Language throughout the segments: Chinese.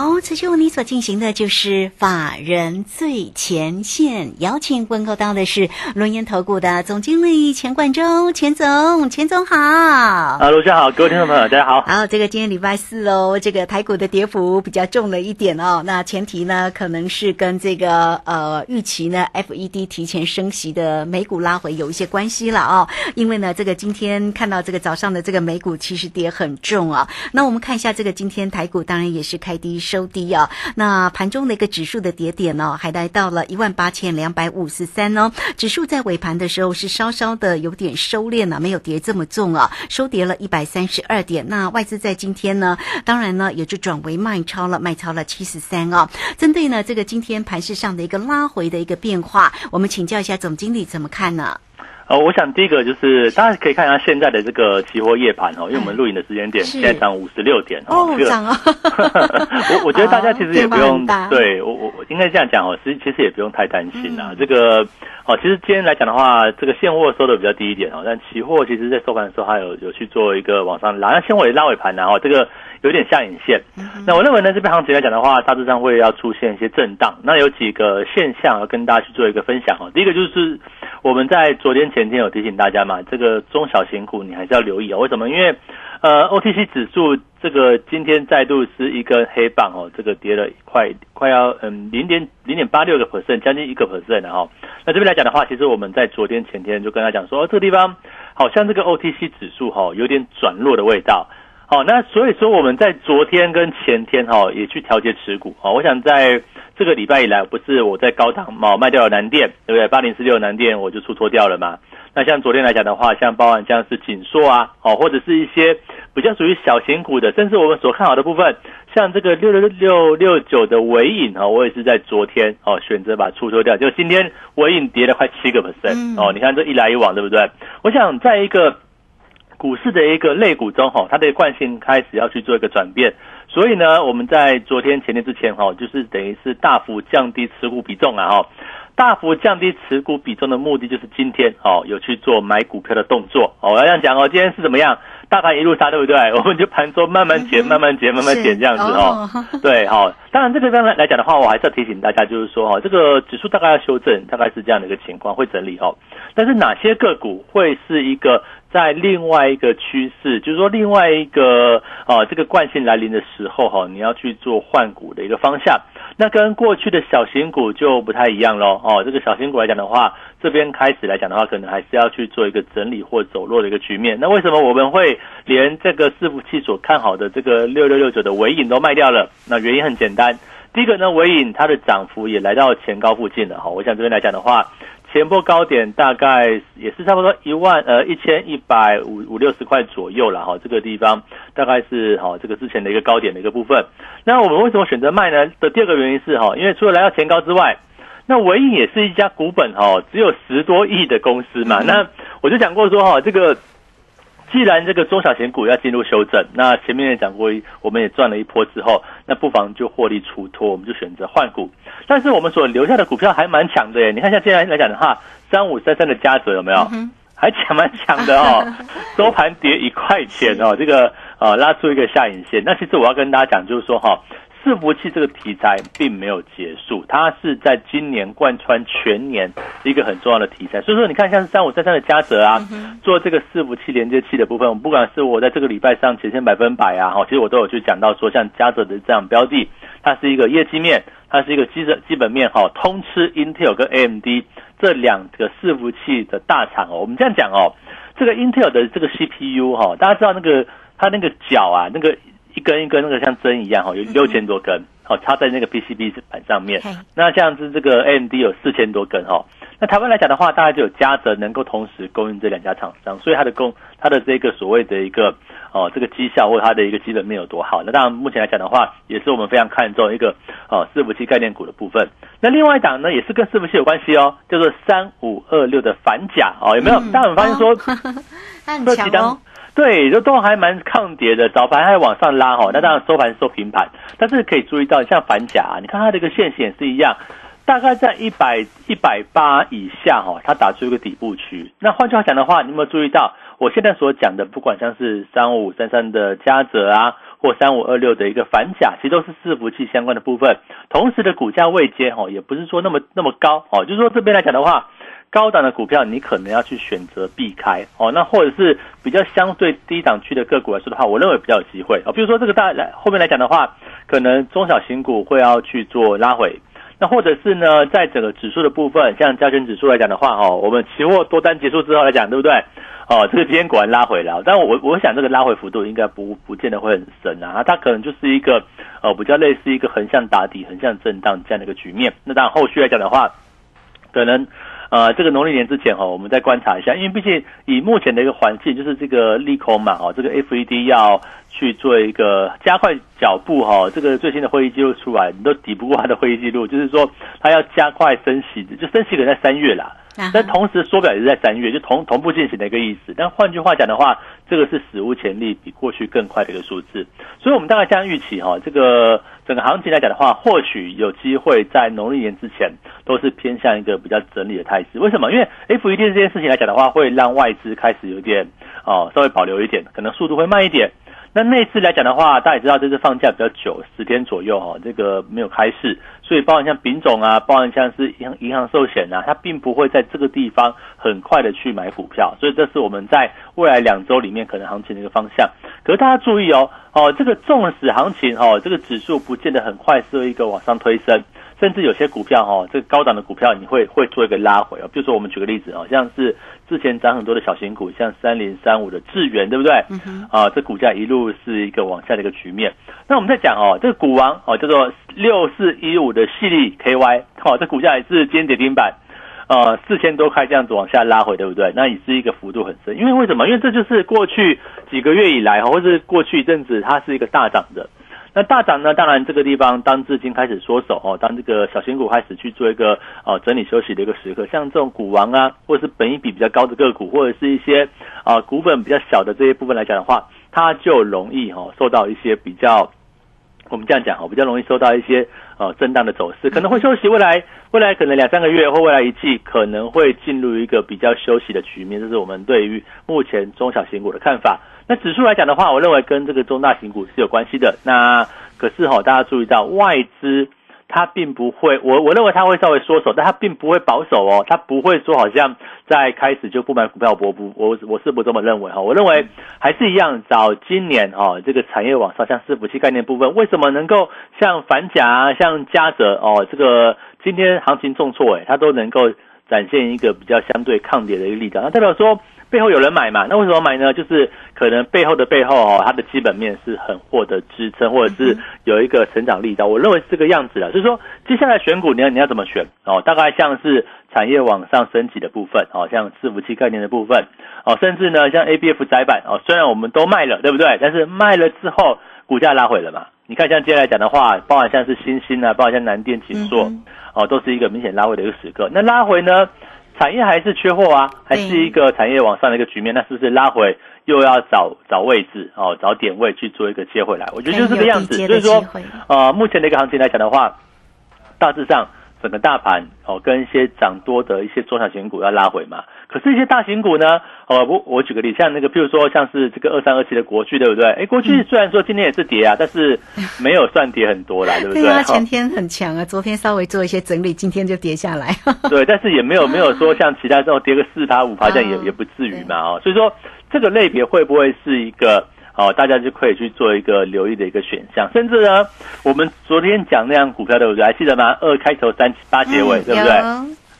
好，此时为你所进行的就是法人最前线，邀请问候到的是轮研投顾的总经理钱冠中，钱总，钱总好。啊，卢先好，各位听众朋友，大家好。好，这个今天礼拜四哦，这个台股的跌幅比较重了一点哦。那前提呢，可能是跟这个呃预期呢，FED 提前升息的美股拉回有一些关系了哦。因为呢，这个今天看到这个早上的这个美股其实跌很重啊。那我们看一下这个今天台股，当然也是开低。收低啊，那盘中的一个指数的跌点呢，还来到了一万八千两百五十三哦。指数在尾盘的时候是稍稍的有点收敛了，没有跌这么重啊，收跌了一百三十二点。那外资在今天呢，当然呢也就转为卖超了，卖超了七十三哦。针对呢这个今天盘市上的一个拉回的一个变化，我们请教一下总经理怎么看呢？呃，我想第一个就是大家可以看一下现在的这个期货夜盘哦，因为我们录影的时间点现在涨五十六点哦，涨啊！我我觉得大家其实也不用对我我我应该这样讲哦，其实其实也不用太担心啦。这个哦，其实今天来讲的话，这个现货收的比较低一点哦，但期货其实在收盘的时候还有有去做一个往上拉，那现货也拉尾盘然后这个有点下影线。那我认为呢，这边行情来讲的话，大致上会要出现一些震荡。那有几个现象要跟大家去做一个分享哦。第一个就是我们在昨天前。天有提醒大家嘛，这个中小型股你还是要留意哦。为什么？因为呃，OTC 指数这个今天再度是一根黑棒哦，这个跌了快快要嗯零点零点八六个 percent，将近一个 percent 哈。那这边来讲的话，其实我们在昨天前天就跟他讲说，这个地方好像这个 OTC 指数哈有点转弱的味道。好，那所以说我们在昨天跟前天哈也去调节持股啊。我想在这个礼拜以来，不是我在高档嘛卖掉了南电，对不对？八零四六南电我就出脱掉了嘛。那像昨天来讲的话，像包含像是锦硕啊，哦，或者是一些比较属于小型股的，甚至我们所看好的部分，像这个六六六六九的尾影啊，我也是在昨天哦选择把出脱掉，就今天尾影跌了快七个 percent 哦。你看这一来一往，对不对？我想在一个。股市的一个类股中，哈，它的惯性开始要去做一个转变，所以呢，我们在昨天、前天之前，哈，就是等于是大幅降低持股比重啊，哈，大幅降低持股比重的目的就是今天，哦，有去做买股票的动作，哦，我要这样讲哦，今天是怎么样？大盘一路杀，对不对？我们就盘中慢慢减，慢慢减，慢慢减这样子哦。对，好。当然，这个方面来讲的话，我还是要提醒大家，就是说哈，这个指数大概要修正，大概是这样的一个情况，会整理哦。但是哪些个股会是一个在另外一个趋势，就是说另外一个啊这个惯性来临的时候哈，你要去做换股的一个方向。那跟过去的小型股就不太一样喽哦。这个小型股来讲的话，这边开始来讲的话，可能还是要去做一个整理或走弱的一个局面。那为什么我们会连这个伺服器所看好的这个六六六九的尾影都卖掉了？那原因很简单，第一个呢，尾影它的涨幅也来到前高附近了哈。我想这边来讲的话。前波高点大概也是差不多一万呃一千一百五五六十块左右了哈，这个地方大概是哈这个之前的一个高点的一个部分。那我们为什么选择卖呢？的第二个原因是哈，因为除了来到前高之外，那唯一也是一家股本哦只有十多亿的公司嘛。那我就讲过说哈这个。既然这个中小型股要进入修正，那前面也讲过，我们也赚了一波之后，那不妨就获利出脱，我们就选择换股。但是我们所留下的股票还蛮强的耶，你看像现在来讲的话，三五三三的嘉泽有没有？还强蛮强的哦，收盘跌一块钱哦，这个呃拉出一个下影线。那其实我要跟大家讲，就是说哈。伺服器这个题材并没有结束，它是在今年贯穿全年一个很重要的题材。所以说，你看像是三五三三的嘉泽啊，做这个伺服器连接器的部分，不管是我在这个礼拜上前线百分百啊，哈，其实我都有去讲到说，像嘉泽的这样标的，它是一个业绩面，它是一个基本基本面，哈，通吃 Intel 跟 AMD 这两个伺服器的大厂哦。我们这样讲哦，这个 Intel 的这个 CPU 哈，大家知道那个它那个角啊，那个。一根一根那个像针一样哈，有六千多根，好插在那个 PCB 板上面。那像是这个 AMD 有四千多根哈。那台湾来讲的话，大概就有嘉泽能够同时供应这两家厂商，所以它的供它的这个所谓的一个哦这个绩效或它的一个基本面有多好。那当然目前来讲的话，也是我们非常看重一个哦伺服器概念股的部分。那另外一档呢，也是跟伺服器有关系哦，叫做三五二六的反甲哦，有没有？大家有发现说这几档对，都都还蛮抗跌的，早盘还往上拉哈。那当然收盘收平盘，但是可以注意到像反甲，你看它的一个线型是一样。大概在一百一百八以下哈，它打出一个底部区。那换句话讲的话，你有没有注意到我现在所讲的，不管像是三五三三的嘉泽啊，或三五二六的一个反甲，其实都是伺服器相关的部分。同时的股价位阶哈，也不是说那么那么高哦。就是说这边来讲的话，高档的股票你可能要去选择避开哦。那或者是比较相对低档区的个股来说的话，我认为比较有机会哦。比如说这个大来后面来讲的话，可能中小型股会要去做拉回。那或者是呢，在整个指数的部分，像加权指数来讲的话，哦，我们期货多单结束之后来讲，对不对？哦，这个今天果然拉回了，但我我想这个拉回幅度应该不不见得会很深啊，它可能就是一个呃比较类似一个横向打底、横向震荡这样的一个局面。那当然后续来讲的话，可能。呃，这个农历年之前哈，我们再观察一下，因为毕竟以目前的一个环境，就是这个利空嘛，哦，这个 FED 要去做一个加快脚步哈，这个最新的会议记录出来，你都抵不过他的会议记录，就是说他要加快升息，就升息可能在三月啦。但同时缩表也是在三月，就同同步进行的一个意思。但换句话讲的话，这个是史无前例，比过去更快的一个数字。所以，我们大概这样预期哈，这个整个行情来讲的话，或许有机会在农历年之前都是偏向一个比较整理的态势。为什么？因为 FED 这件事情来讲的话，会让外资开始有点哦，稍微保留一点，可能速度会慢一点。那那次来讲的话，大家也知道这次放假比较久，十天左右哈，这个没有开市，所以包含像丙种啊，包含像是银银行寿险啊，它并不会在这个地方很快的去买股票，所以这是我们在未来两周里面可能行情的一个方向。可是大家注意哦，哦，这个纵使行情哦，这个指数不见得很快是一个往上推升。甚至有些股票哈，这个高档的股票你会会做一个拉回哦。比如说我们举个例子啊，像是之前涨很多的小型股，像三零三五的智源，对不对？啊，这股价一路是一个往下的一个局面。那我们在讲哦，这个股王哦，叫做六四一五的细粒 KY，好，这股价也是今天跌停板，呃，四千多块这样子往下拉回，对不对？那也是一个幅度很深，因为为什么？因为这就是过去几个月以来，或者是过去一阵子，它是一个大涨的。那大涨呢？当然，这个地方当资金开始缩手哦，当这个小型股开始去做一个哦整理休息的一个时刻，像这种股王啊，或者是本益比比较高的个股，或者是一些啊股本比较小的这些部分来讲的话，它就容易哈受到一些比较，我们这样讲哈，比较容易受到一些呃震荡的走势，可能会休息。未来未来可能两三个月或未来一季可能会进入一个比较休息的局面，这是我们对于目前中小型股的看法。那指数来讲的话，我认为跟这个中大型股是有关系的。那可是哈，大家注意到外资它并不会，我我认为它会稍微缩手，但它并不会保守哦，它不会说好像在开始就不买股票，我不我我是不这么认为哈。我认为还是一样，找今年哈这个产业网上像伺服器概念部分，为什么能够像反甲、像嘉泽哦，这个今天行情重挫诶，它都能够展现一个比较相对抗跌的一个力道，那代表说。背后有人买嘛？那为什么买呢？就是可能背后的背后哦，它的基本面是很获得支撑，或者是有一个成长力道。我认为是这个样子的。所以说，接下来选股，你要你要怎么选哦？大概像是产业往上升级的部分哦，像伺服器概念的部分哦，甚至呢像 A B F 窄板哦，虽然我们都卖了，对不对？但是卖了之后，股价拉回了嘛？你看像接下来讲的话，包含像是新兴啊，包含像南电、锦硕哦，都是一个明显拉回的一个时刻。那拉回呢？产业还是缺货啊，还是一个产业往上的一个局面，那是不是拉回又要找找位置哦，找点位去做一个接回来？我觉得就是这个样子。所以说，呃，目前的一个行情来讲的话，大致上整个大盘哦，跟一些涨多的一些中小型股要拉回嘛。可是，一些大型股呢？哦，我我举个例，像那个，譬如说，像是这个二三二七的国巨，对不对？哎，国巨虽然说今天也是跌啊，但是 没有算跌很多啦，对不对？对啊，前天很强啊，昨天稍微做一些整理，今天就跌下来。对，但是也没有没有说像其他这种跌个四趴五趴这样，也也不至于嘛。哦，所以说这个类别会不会是一个哦，大家就可以去做一个留意的一个选项？甚至呢，我们昨天讲那样股票，对不对？还记得吗？二开头三八结尾，对不对？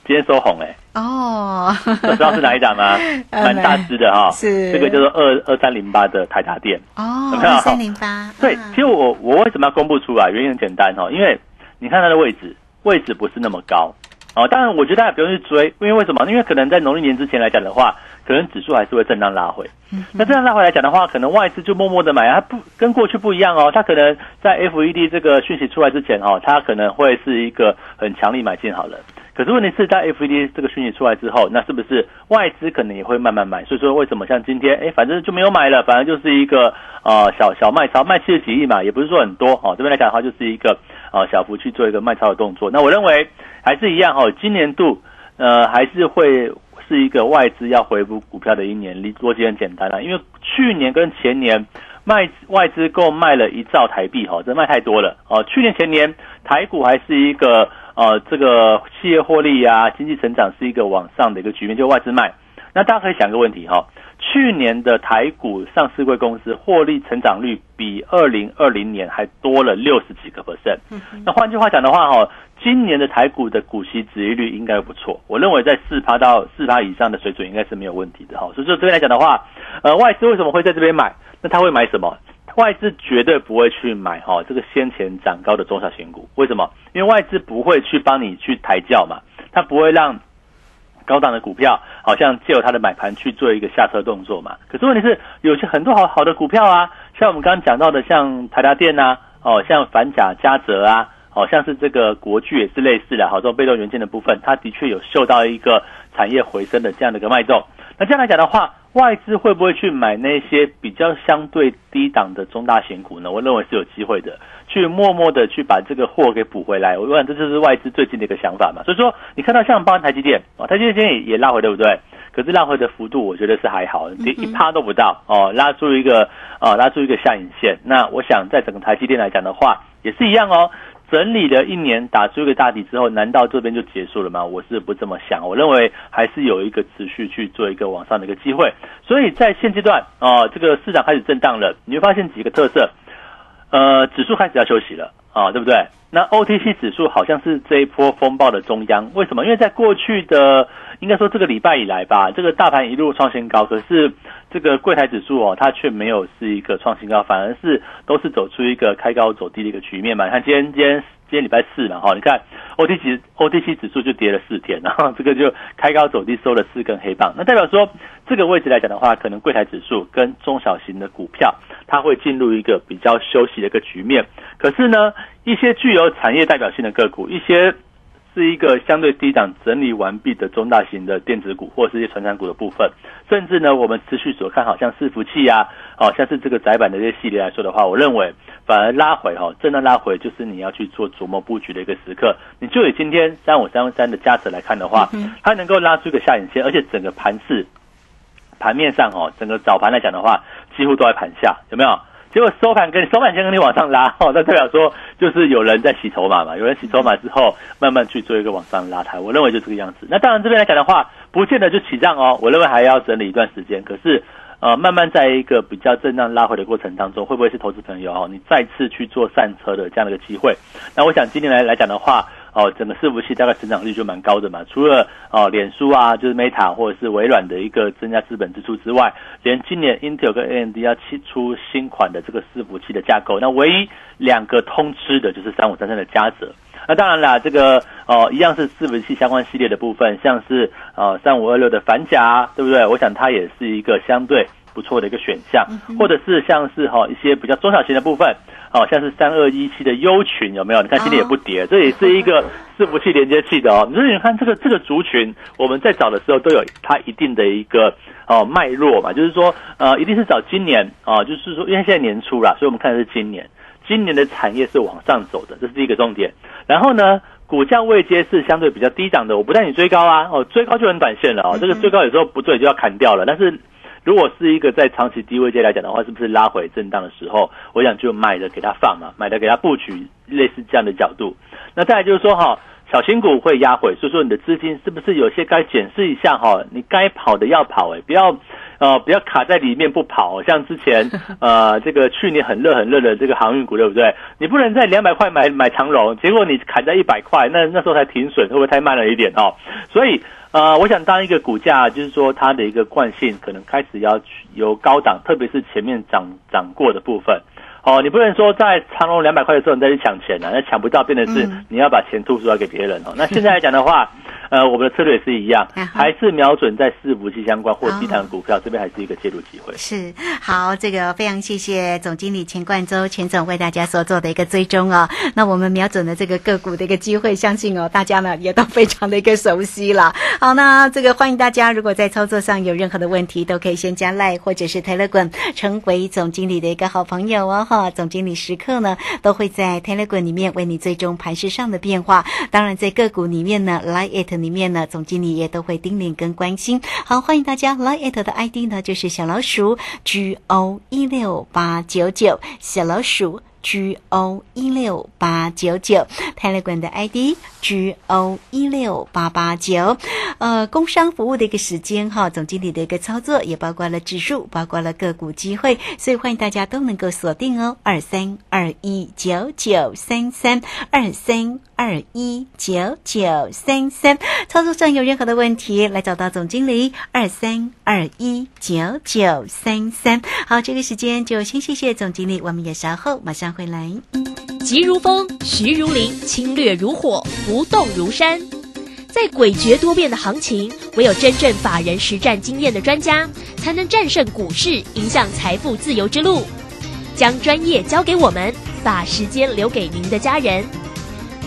今天收红哎哦，知道是哪一档吗？蛮大只的哈，是这个叫做二二三零八的台达电哦，二三零八。对，其实我我为什么要公布出来？原因很简单哈，因为你看它的位置，位置不是那么高哦，当然我觉得大家不用去追，因为为什么？因为可能在农历年之前来讲的话，可能指数还是会震荡拉回。那震荡拉回来讲的话，可能外资就默默的买，它不跟过去不一样哦，它可能在 FED 这个讯息出来之前哦，它可能会是一个很强力买进好了。可是问题是在 FED 这个讯息出来之后，那是不是外资可能也会慢慢买？所以说为什么像今天，哎，反正就没有买了，反正就是一个呃小小卖超，卖七十几亿嘛，也不是说很多哦。这边来讲的话，就是一个呃小幅去做一个卖超的动作。那我认为还是一样哦，今年度呃还是会是一个外资要回补股票的一年，逻辑很简单啦，因为去年跟前年卖外资共卖了一兆台币，哈，这卖太多了哦。去年前年台股还是一个。呃，这个企业获利啊，经济成长是一个往上的一个局面，就外资卖。那大家可以想一个问题哈，去年的台股上市贵公司获利成长率比二零二零年还多了六十几个 percent。那换句话讲的话哈，今年的台股的股息值利率应该不错，我认为在四趴到四趴以上的水准应该是没有问题的哈。所以说这边来讲的话，呃，外资为什么会在这边买？那他会买什么？外资绝对不会去买哈这个先前涨高的中小型股，为什么？因为外资不会去帮你去抬轿嘛，它不会让高档的股票好像借由它的买盘去做一个下车动作嘛。可是问题是，有些很多好好的股票啊，像我们刚刚讲到的，像台达电呐，哦，像反甲嘉泽啊，哦像是这个国巨也是类似的，好多被动元件的部分，它的确有受到一个产业回升的这样的一个脉动。那这样来讲的话，外资会不会去买那些比较相对低档的中大型股呢？我认为是有机会的，去默默的去把这个货给补回来。我想这就是外资最近的一个想法嘛。所以说，你看到像包含台积电哦，台积电今天也也拉回，对不对？可是拉回的幅度，我觉得是还好，连一趴都不到哦，拉出一个啊，拉出一个下影线。那我想在整个台积电来讲的话，也是一样哦。整理了一年，打出一个大底之后，难道这边就结束了吗？我是不这么想，我认为还是有一个持续去做一个往上的一个机会。所以在现阶段啊，这个市场开始震荡了，你会发现几个特色，呃，指数开始要休息了啊，对不对？那 OTC 指数好像是这一波风暴的中央，为什么？因为在过去的应该说这个礼拜以来吧，这个大盘一路创新高，可是。这个柜台指数哦，它却没有是一个创新高，反而是都是走出一个开高走低的一个局面嘛。你看今天今天今天礼拜四嘛，哈，你看 O T C O T C 指数就跌了四天，然后这个就开高走低收了四根黑棒。那代表说这个位置来讲的话，可能柜台指数跟中小型的股票，它会进入一个比较休息的一个局面。可是呢，一些具有产业代表性的个股，一些。是一个相对低档整理完毕的中大型的电子股，或者是一些传产股的部分，甚至呢，我们持续所看好像伺服器啊，哦，像是这个窄板的这些系列来说的话，我认为反而拉回哈，震荡拉回就是你要去做琢磨布局的一个时刻。你就以今天三五三三的价值来看的话，它能够拉出一个下影线，而且整个盘势盘面上哦，整个早盘来讲的话，几乎都在盘下，有没有？结果收盘跟收盘先跟你往上拉，哦，那代表说就是有人在洗筹码嘛，有人洗筹码之后慢慢去做一个往上拉抬，我认为就这个样子。那当然这边来讲的话，不见得就起涨哦，我认为还要整理一段时间。可是呃，慢慢在一个比较震荡拉回的过程当中，会不会是投资朋友哦，你再次去做散车的这样的一个机会？那我想今年来来讲的话。哦，整个伺服器大概成长率就蛮高的嘛。除了哦，脸书啊，就是 Meta 或者是微软的一个增加资本支出之外，连今年 Intel 跟 AMD 要出新款的这个伺服器的架构，那唯一两个通吃的就是三五三三的嘉泽。那当然啦，这个哦，一样是伺服器相关系列的部分，像是呃三五二六的反甲，对不对？我想它也是一个相对不错的一个选项，或者是像是哈一些比较中小型的部分。好像是三二一七的优群有没有？你看今天也不跌，这也是一个伺服器连接器的哦。所以你看这个这个族群，我们在找的时候都有它一定的一个哦脉络嘛，就是说呃一定是找今年啊，就是说因为现在年初了，所以我们看的是今年，今年的产业是往上走的，这是第一个重点。然后呢，股价位阶是相对比较低档的，我不带你追高啊，哦追高就很短线了哦，这个追高有时候不对就要砍掉了，但是。如果是一个在长期低位阶来讲的话，是不是拉回震荡的时候，我想就买的给它放嘛，买的给它布局，类似这样的角度。那再来就是说哈，小新股会压回，所以说你的资金是不是有些该检视一下哈？你该跑的要跑哎，不要呃不要卡在里面不跑。像之前 呃这个去年很热很热的这个航运股对不对？你不能在两百块买买长龙，结果你砍在一百块，那那时候才停损，会不会太慢了一点哦？所以。呃，我想当一个股价，就是说它的一个惯性，可能开始要由高档，特别是前面涨涨过的部分，哦，你不能说在长隆两百块的时候你再去抢钱啊，那抢不到，变的是你要把钱吐出来给别人哦。那现在来讲的话，呃，我们的策略也是一样，还是瞄准在伺服器相关或低档股票，这边还是一个介入机会。是好，这个非常谢谢总经理钱冠周钱总为大家所做的一个追踪哦。那我们瞄准的这个个股的一个机会，相信哦，大家呢也都非常的一个熟悉了。好，那这个欢迎大家，如果在操作上有任何的问题，都可以先加赖或者是 Telegram 成为总经理的一个好朋友哦。哈，总经理时刻呢都会在 Telegram 里面为你追踪盘势上的变化。当然，在个股里面呢，Line It 里面呢，总经理也都会叮咛跟关心。好，欢迎大家，Line It 的 ID 呢就是小老鼠 G O 一六八九九，小老鼠。G O 一六八九九，Telegram 的 ID G O 一六八八九，呃，工商服务的一个时间哈，总经理的一个操作也包括了指数，包括了个股机会，所以欢迎大家都能够锁定哦，二三二一九九三三二三二一九九三三，操作上有任何的问题，来找到总经理二三二一九九三三。好，这个时间就先谢谢总经理，我们也稍后马上。回来，急如风，徐如林，侵略如火，不动如山。在诡谲多变的行情，唯有真正法人实战经验的专家，才能战胜股市，迎向财富自由之路。将专业交给我们，把时间留给您的家人。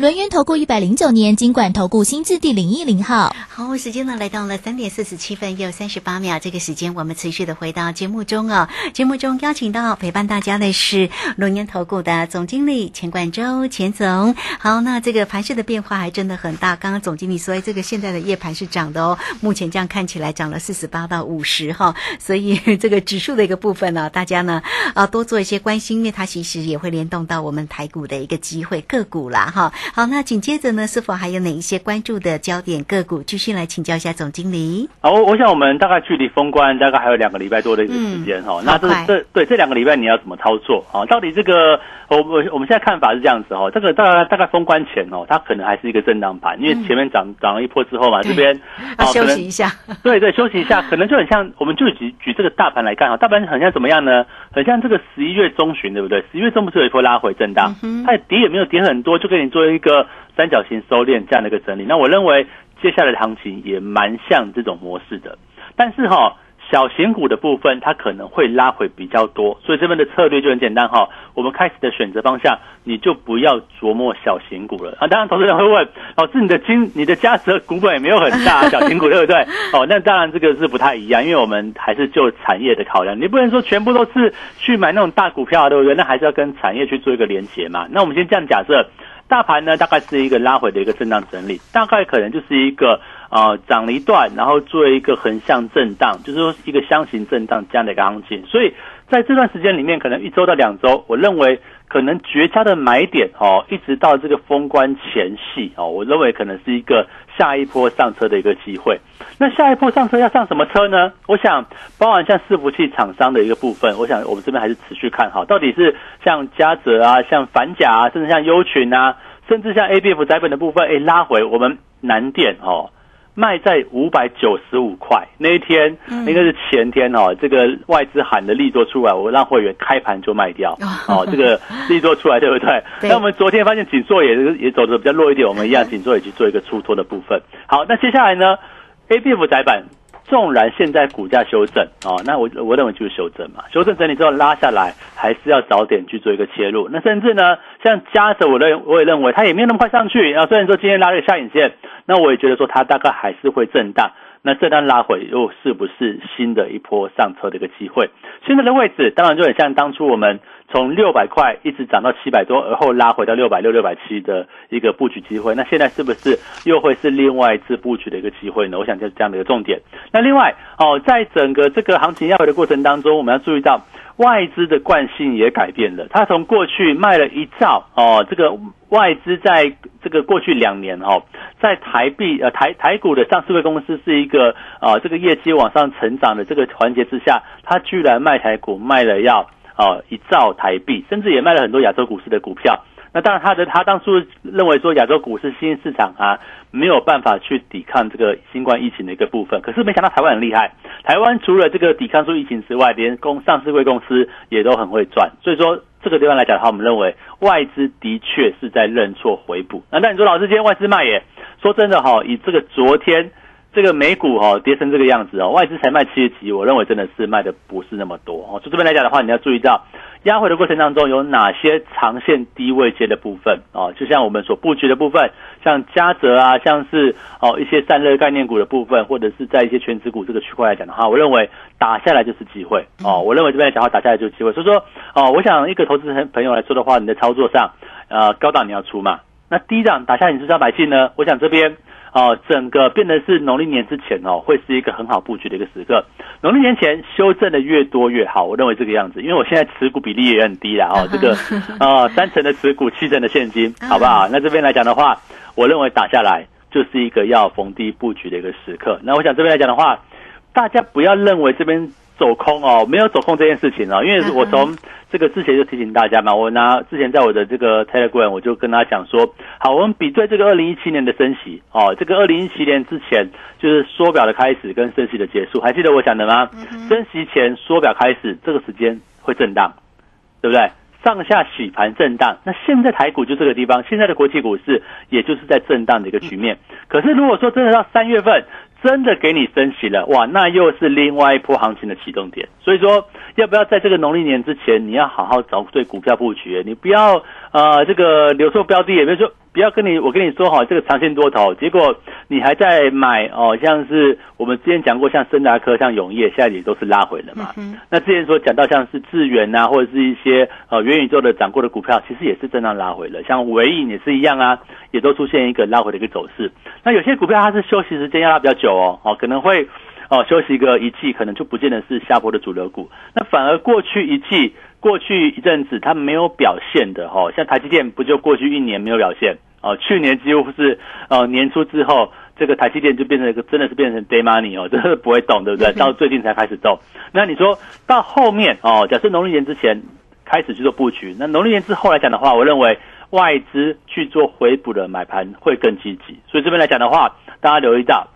轮源投顾一百零九年金管投顾新字第零一零号，好，时间呢来到了三点四十七分又三十八秒，这个时间我们持续的回到节目中哦。节目中邀请到陪伴大家的是轮源投顾的总经理钱冠周钱总。好，那这个盘势的变化还真的很大。刚刚总经理说，这个现在的夜盘是涨的哦，目前这样看起来涨了四十八到五十哈，所以这个指数的一个部分呢，大家呢啊多做一些关心，因为它其实也会联动到我们台股的一个机会个股啦哈。好，那紧接着呢，是否还有哪一些关注的焦点个股？继续来请教一下总经理。好，我我想我们大概距离封关大概还有两个礼拜多的一个时间哈。那这这对这两个礼拜你要怎么操作啊？到底这个我我我们现在看法是这样子哈，这个大概大概封关前哦，它可能还是一个震荡盘，因为前面涨涨了一波之后嘛，这边啊休息一下。对对，休息一下，可能就很像我们就举举这个大盘来看哈，大盘很像怎么样呢？很像这个十一月中旬，对不对？十一月中不是有一波拉回震荡，它跌也没有跌很多，就给你做一个。三角形收敛这样的一个整理，那我认为接下来的行情也蛮像这种模式的。但是哈，小型股的部分它可能会拉回比较多，所以这边的策略就很简单哈。我们开始的选择方向，你就不要琢磨小型股了啊。当然，投资人会问，老师，你的金你的价值股本也没有很大，小型股对不对？哦，那当然这个是不太一样，因为我们还是就产业的考量，你不能说全部都是去买那种大股票，对不对？那还是要跟产业去做一个连接嘛。那我们先这样假设。大盘呢，大概是一个拉回的一个震荡整理，大概可能就是一个呃涨了一段，然后做一个横向震荡，就是说一个箱型震荡这样的一个行情。所以在这段时间里面，可能一周到两周，我认为可能绝佳的买点哦，一直到这个封关前夕哦，我认为可能是一个。下一波上车的一个机会，那下一波上车要上什么车呢？我想，包含像伺服器厂商的一个部分，我想我们这边还是持续看好，到底是像嘉泽啊，像反甲啊，甚至像优群啊，甚至像 A B F 窄本的部分，哎，拉回我们南电哦。卖在五百九十五块那一天，应该是前天哦。这个外资喊的利多出来，我让会员开盘就卖掉。哦，这个利多出来，对不 对？那我们昨天发现紧缩也也走的比较弱一点，我们一样紧缩也去做一个出脱的部分。好，那接下来呢？A B F 窄板。纵然现在股价修正哦，那我我认为就是修正嘛，修正整理之后拉下来，还是要早点去做一个切入。那甚至呢，像加着我认我也认为它也没有那么快上去啊。虽然说今天拉了个下影线，那我也觉得说它大概还是会震荡。那这段拉回又是不是新的一波上车的一个机会？现在的位置当然就很像当初我们从六百块一直涨到七百多，而后拉回到六百六、六百七的一个布局机会。那现在是不是又会是另外一次布局的一个机会呢？我想就是这样的一个重点。那另外哦，在整个这个行情要回的过程当中，我们要注意到。外资的惯性也改变了，他从过去卖了一兆哦，这个外资在这个过去两年哦，在台币呃台台股的上市会公司是一个啊这个业绩往上成长的这个环节之下，他居然卖台股卖了要哦一兆台币，甚至也卖了很多亚洲股市的股票。那当然，他的他当初认为说亚洲股市新兴市场啊没有办法去抵抗这个新冠疫情的一个部分，可是没想到台湾很厉害。台湾除了这个抵抗住疫情之外，连公上市贵公司也都很会赚。所以说这个地方来讲的话，我们认为外资的确是在认错回补。那那你说老师今天外资卖耶？说真的哈，以这个昨天。这个美股哈跌成这个样子哦，外资才卖七十几，我认为真的是卖的不是那么多哦。就这边来讲的话，你要注意到压回的过程当中有哪些长线低位接的部分哦，就像我们所布局的部分，像嘉泽啊，像是哦一些散热概念股的部分，或者是在一些全职股这个区块来讲的话，我认为打下来就是机会哦。我认为这边来讲的话，打下来就是机会。所以说哦，我想一个投资朋朋友来说的话，你的操作上呃高档你要出嘛，那低档打下你是要买进呢？我想这边。哦，整个变得是农历年之前哦，会是一个很好布局的一个时刻。农历年前修正的越多越好，我认为这个样子，因为我现在持股比例也很低了哦，这个呃三成的持股，七成的现金，好不好？那这边来讲的话，我认为打下来就是一个要逢低布局的一个时刻。那我想这边来讲的话，大家不要认为这边。走空哦，没有走空这件事情哦，因为我从这个之前就提醒大家嘛，我拿之前在我的这个 Telegram 我就跟他讲说，好，我们比对这个二零一七年的升息哦，这个二零一七年之前就是缩表的开始跟升息的结束，还记得我讲的吗？升息前缩表开始，这个时间会震荡，对不对？上下洗盘震荡，那现在台股就这个地方，现在的国际股市也就是在震荡的一个局面。可是如果说真的到三月份，真的给你升息了，哇，那又是另外一波行情的启动点。所以说，要不要在这个农历年之前，你要好好找对股票布局，你不要呃这个留错标的，也比如说。不要跟你，我跟你说哈，这个长线多头，结果你还在买哦，像是我们之前讲过，像森达科、像永业，现在也都是拉回了嘛。那之前说讲到像是智源啊，或者是一些呃元宇宙的涨过的股票，其实也是正常拉回了。像维影也是一样啊，也都出现一个拉回的一个走势。那有些股票它是休息时间要拉比较久哦，哦可能会哦休息一个一季，可能就不见得是下坡的主流股。那反而过去一季。过去一阵子它没有表现的哈，像台积电不就过去一年没有表现哦？去年几乎是呃年初之后，这个台积电就变成一个真的是变成 day money 哦，真的不会动，对不对？到最近才开始动。那你说到后面哦，假设农历年之前开始去做布局，那农历年之后来讲的话，我认为外资去做回补的买盘会更积极。所以这边来讲的话，大家留意到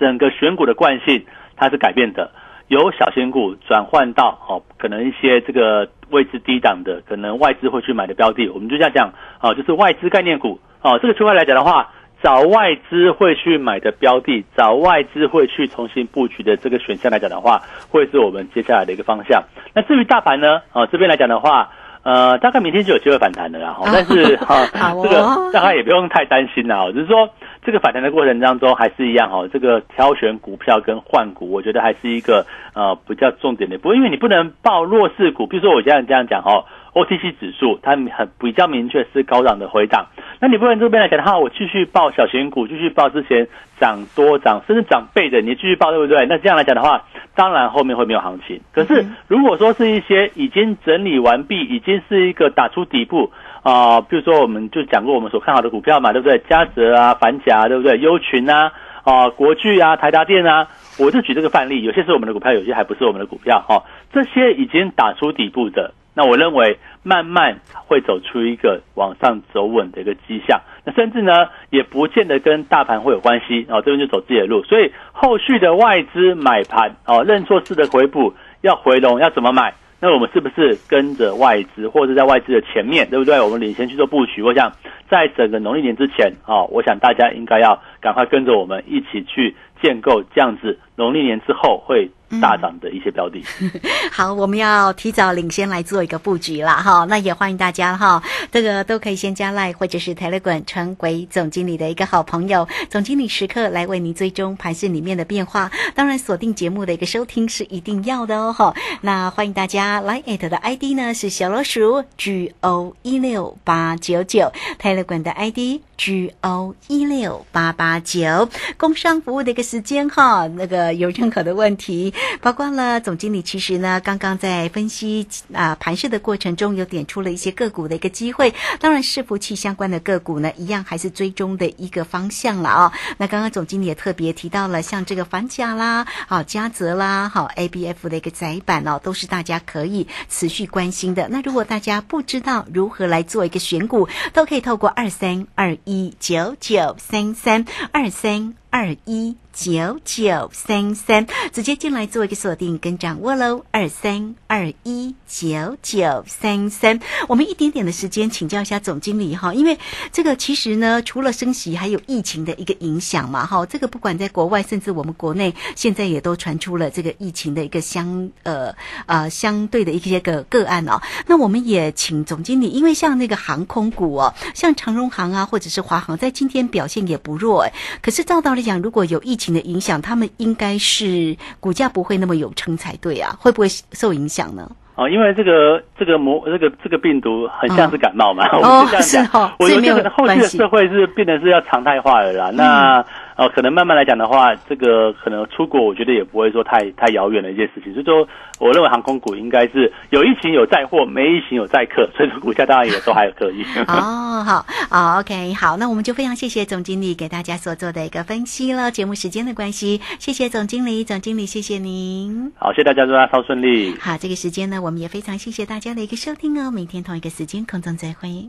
整个选股的惯性它是改变的。由小型股转换到哦，可能一些这个位置低档的，可能外资会去买的标的，我们就这样讲哦，就是外资概念股哦。这个区块来讲的话，找外资会去买的标的，找外资会去重新布局的这个选项来讲的话，会是我们接下来的一个方向。那至于大盘呢？哦，这边来讲的话。呃，大概明天就有机会反弹的啦，但是 哈，这个大概也不用太担心啦，就是说这个反弹的过程当中还是一样哈，这个挑选股票跟换股，我觉得还是一个呃比较重点的，不过因为你不能报弱势股，比如说我这样这样讲哦。OTC 指数它很比较明确是高档的回档，那你不能这边来讲的话，我继续报小型股，继续报之前涨多涨甚至涨倍的，你继续报对不对？那这样来讲的话，当然后面会没有行情。可是如果说是一些已经整理完毕，已经是一个打出底部啊，比如说我们就讲过我们所看好的股票嘛，对不对？嘉泽啊、反甲对不对？优群啊、啊国巨啊、台达电啊，我就举这个范例，有些是我们的股票，有些还不是我们的股票哈。这些已经打出底部的。那我认为慢慢会走出一个往上走稳的一个迹象，那甚至呢也不见得跟大盘会有关系哦，这边就走自己的路，所以后续的外资买盘哦，认错式的回补要回笼要怎么买？那我们是不是跟着外资或者在外资的前面，对不对？我们领先去做布局。我想在整个农历年之前哦，我想大家应该要赶快跟着我们一起去。建构这样子，农历年之后会。大涨的一些标的，好，我们要提早领先来做一个布局了哈。那也欢迎大家哈，这个都可以先加赖或者是台乐滚成为总经理的一个好朋友，总经理时刻来为您追踪盘市里面的变化。当然，锁定节目的一个收听是一定要的哦哈。那欢迎大家来艾特的 ID 呢是小老鼠 G O 一六八九九，台乐滚的 ID G O 一六八八九，工商服务的一个时间哈。那个有任何的问题。包括了总经理，其实呢，刚刚在分析啊盘势的过程中，有点出了一些个股的一个机会。当然，伺服器相关的个股呢，一样还是追踪的一个方向了啊。那刚刚总经理也特别提到了，像这个反甲啦、好嘉泽啦、好 A B F 的一个窄板哦，都是大家可以持续关心的。那如果大家不知道如何来做一个选股，都可以透过二三二一九九三三二三二一。九九三三，直接进来做一个锁定跟掌握喽。二三二一九九三三，我们一点点的时间请教一下总经理哈，因为这个其实呢，除了升息，还有疫情的一个影响嘛哈。这个不管在国外，甚至我们国内，现在也都传出了这个疫情的一个相呃呃相对的一些个个案哦。那我们也请总经理，因为像那个航空股哦，像长荣航啊，或者是华航，在今天表现也不弱哎。可是照道理讲，如果有疫情，的影响，他们应该是股价不会那么有撑才对啊，会不会受影响呢？哦，因为这个这个魔这个这个病毒很像是感冒嘛，我是这样讲，我觉得后续的社会是变得是要常态化的啦。那哦，可能慢慢来讲的话，这个可能出国，我觉得也不会说太太遥远的一件事情。所以说，我认为航空股应该是有疫情有载货，没疫情有载客，所以说股价当然也都还可以。哦，好，好，OK，好，那我们就非常谢谢总经理给大家所做的一个分析了。节目时间的关系，谢谢总经理，总经理谢谢您。好，谢谢大家，祝大家超顺利。好，这个时间呢，我们也非常谢谢大家的一个收听哦。明天同一个时间空中再会。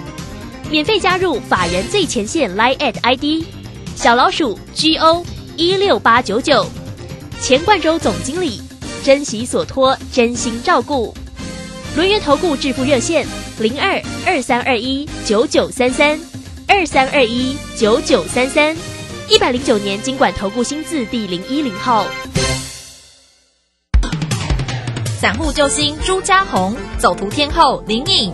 免费加入法人最前线 Line at ID 小老鼠 G O 一六八九九，钱冠洲总经理，珍惜所托，真心照顾。轮源投顾致富热线零二二三二一九九三三二三二一九九三三，一百零九年经管投顾新字第零一零号。散户救星朱家红，走图天后林颖。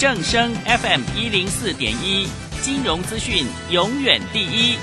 正声 FM 一零四点一，金融资讯永远第一。